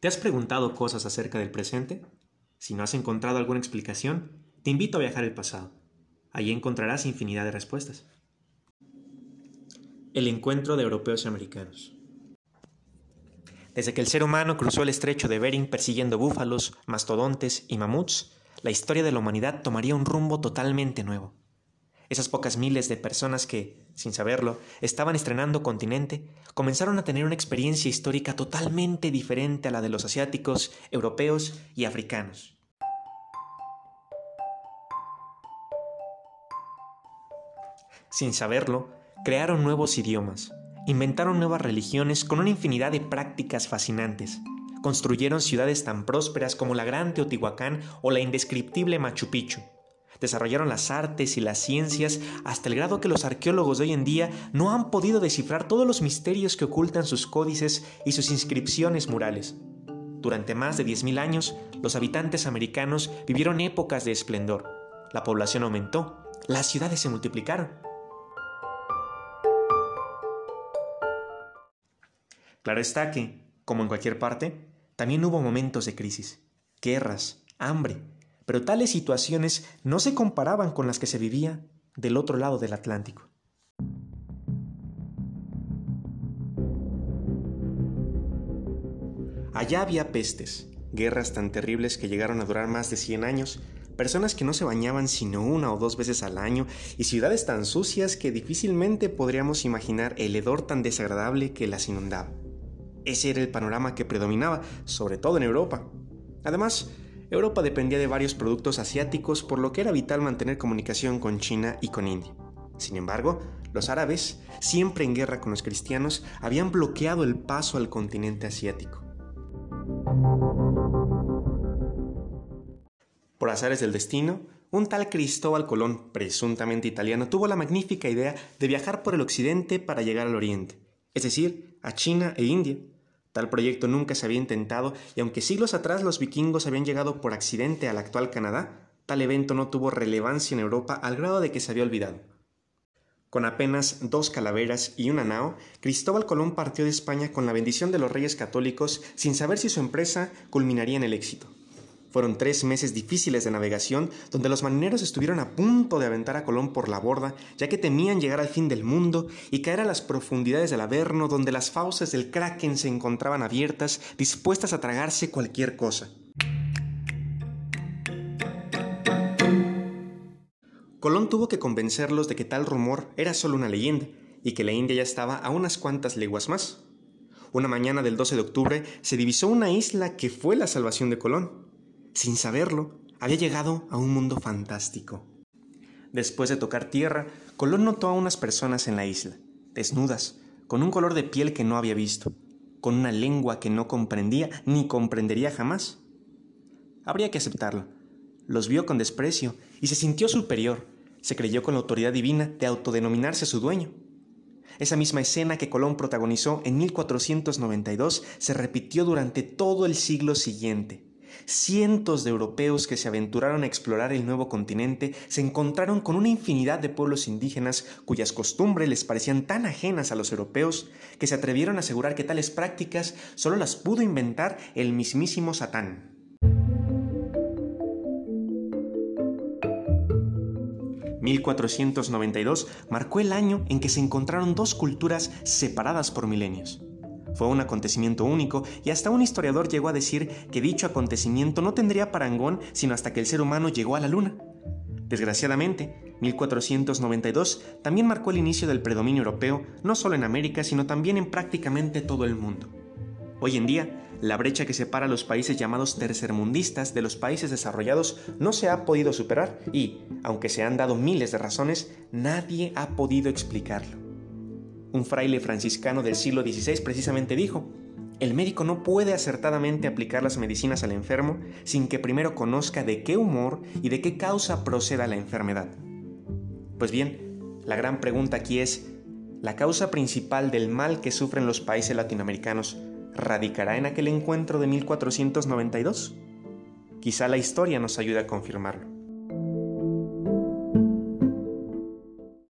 ¿Te has preguntado cosas acerca del presente? Si no has encontrado alguna explicación, te invito a viajar al pasado. Allí encontrarás infinidad de respuestas. El encuentro de europeos y americanos. Desde que el ser humano cruzó el estrecho de Bering persiguiendo búfalos, mastodontes y mamuts, la historia de la humanidad tomaría un rumbo totalmente nuevo. Esas pocas miles de personas que, sin saberlo, estaban estrenando continente, comenzaron a tener una experiencia histórica totalmente diferente a la de los asiáticos, europeos y africanos. Sin saberlo, crearon nuevos idiomas, inventaron nuevas religiones con una infinidad de prácticas fascinantes, construyeron ciudades tan prósperas como la Gran Teotihuacán o la indescriptible Machu Picchu, desarrollaron las artes y las ciencias hasta el grado que los arqueólogos de hoy en día no han podido descifrar todos los misterios que ocultan sus códices y sus inscripciones murales. Durante más de 10.000 años, los habitantes americanos vivieron épocas de esplendor. La población aumentó, las ciudades se multiplicaron. Claro está que, como en cualquier parte, también hubo momentos de crisis, guerras, hambre, pero tales situaciones no se comparaban con las que se vivía del otro lado del Atlántico. Allá había pestes, guerras tan terribles que llegaron a durar más de 100 años, personas que no se bañaban sino una o dos veces al año y ciudades tan sucias que difícilmente podríamos imaginar el hedor tan desagradable que las inundaba. Ese era el panorama que predominaba, sobre todo en Europa. Además, Europa dependía de varios productos asiáticos, por lo que era vital mantener comunicación con China y con India. Sin embargo, los árabes, siempre en guerra con los cristianos, habían bloqueado el paso al continente asiático. Por azares del destino, un tal Cristóbal Colón, presuntamente italiano, tuvo la magnífica idea de viajar por el occidente para llegar al oriente, es decir, a China e India, Tal proyecto nunca se había intentado y aunque siglos atrás los vikingos habían llegado por accidente al actual Canadá, tal evento no tuvo relevancia en Europa al grado de que se había olvidado. Con apenas dos calaveras y una nao, Cristóbal Colón partió de España con la bendición de los reyes católicos sin saber si su empresa culminaría en el éxito. Fueron tres meses difíciles de navegación donde los marineros estuvieron a punto de aventar a Colón por la borda, ya que temían llegar al fin del mundo y caer a las profundidades del Averno donde las fauces del Kraken se encontraban abiertas, dispuestas a tragarse cualquier cosa. Colón tuvo que convencerlos de que tal rumor era solo una leyenda y que la India ya estaba a unas cuantas leguas más. Una mañana del 12 de octubre se divisó una isla que fue la salvación de Colón sin saberlo, había llegado a un mundo fantástico. Después de tocar tierra, Colón notó a unas personas en la isla, desnudas, con un color de piel que no había visto, con una lengua que no comprendía ni comprendería jamás. Habría que aceptarlo. Los vio con desprecio y se sintió superior. Se creyó con la autoridad divina de autodenominarse su dueño. Esa misma escena que Colón protagonizó en 1492 se repitió durante todo el siglo siguiente. Cientos de europeos que se aventuraron a explorar el nuevo continente se encontraron con una infinidad de pueblos indígenas cuyas costumbres les parecían tan ajenas a los europeos que se atrevieron a asegurar que tales prácticas solo las pudo inventar el mismísimo Satán. ...1492 marcó el año en que se encontraron dos culturas separadas por milenios. Fue un acontecimiento único y hasta un historiador llegó a decir que dicho acontecimiento no tendría parangón sino hasta que el ser humano llegó a la Luna. Desgraciadamente, 1492 también marcó el inicio del predominio europeo no solo en América sino también en prácticamente todo el mundo. Hoy en día, la brecha que separa a los países llamados tercermundistas de los países desarrollados no se ha podido superar y, aunque se han dado miles de razones, nadie ha podido explicarlo. Un fraile franciscano del siglo XVI precisamente dijo, el médico no puede acertadamente aplicar las medicinas al enfermo sin que primero conozca de qué humor y de qué causa proceda la enfermedad. Pues bien, la gran pregunta aquí es, ¿la causa principal del mal que sufren los países latinoamericanos radicará en aquel encuentro de 1492? Quizá la historia nos ayude a confirmarlo.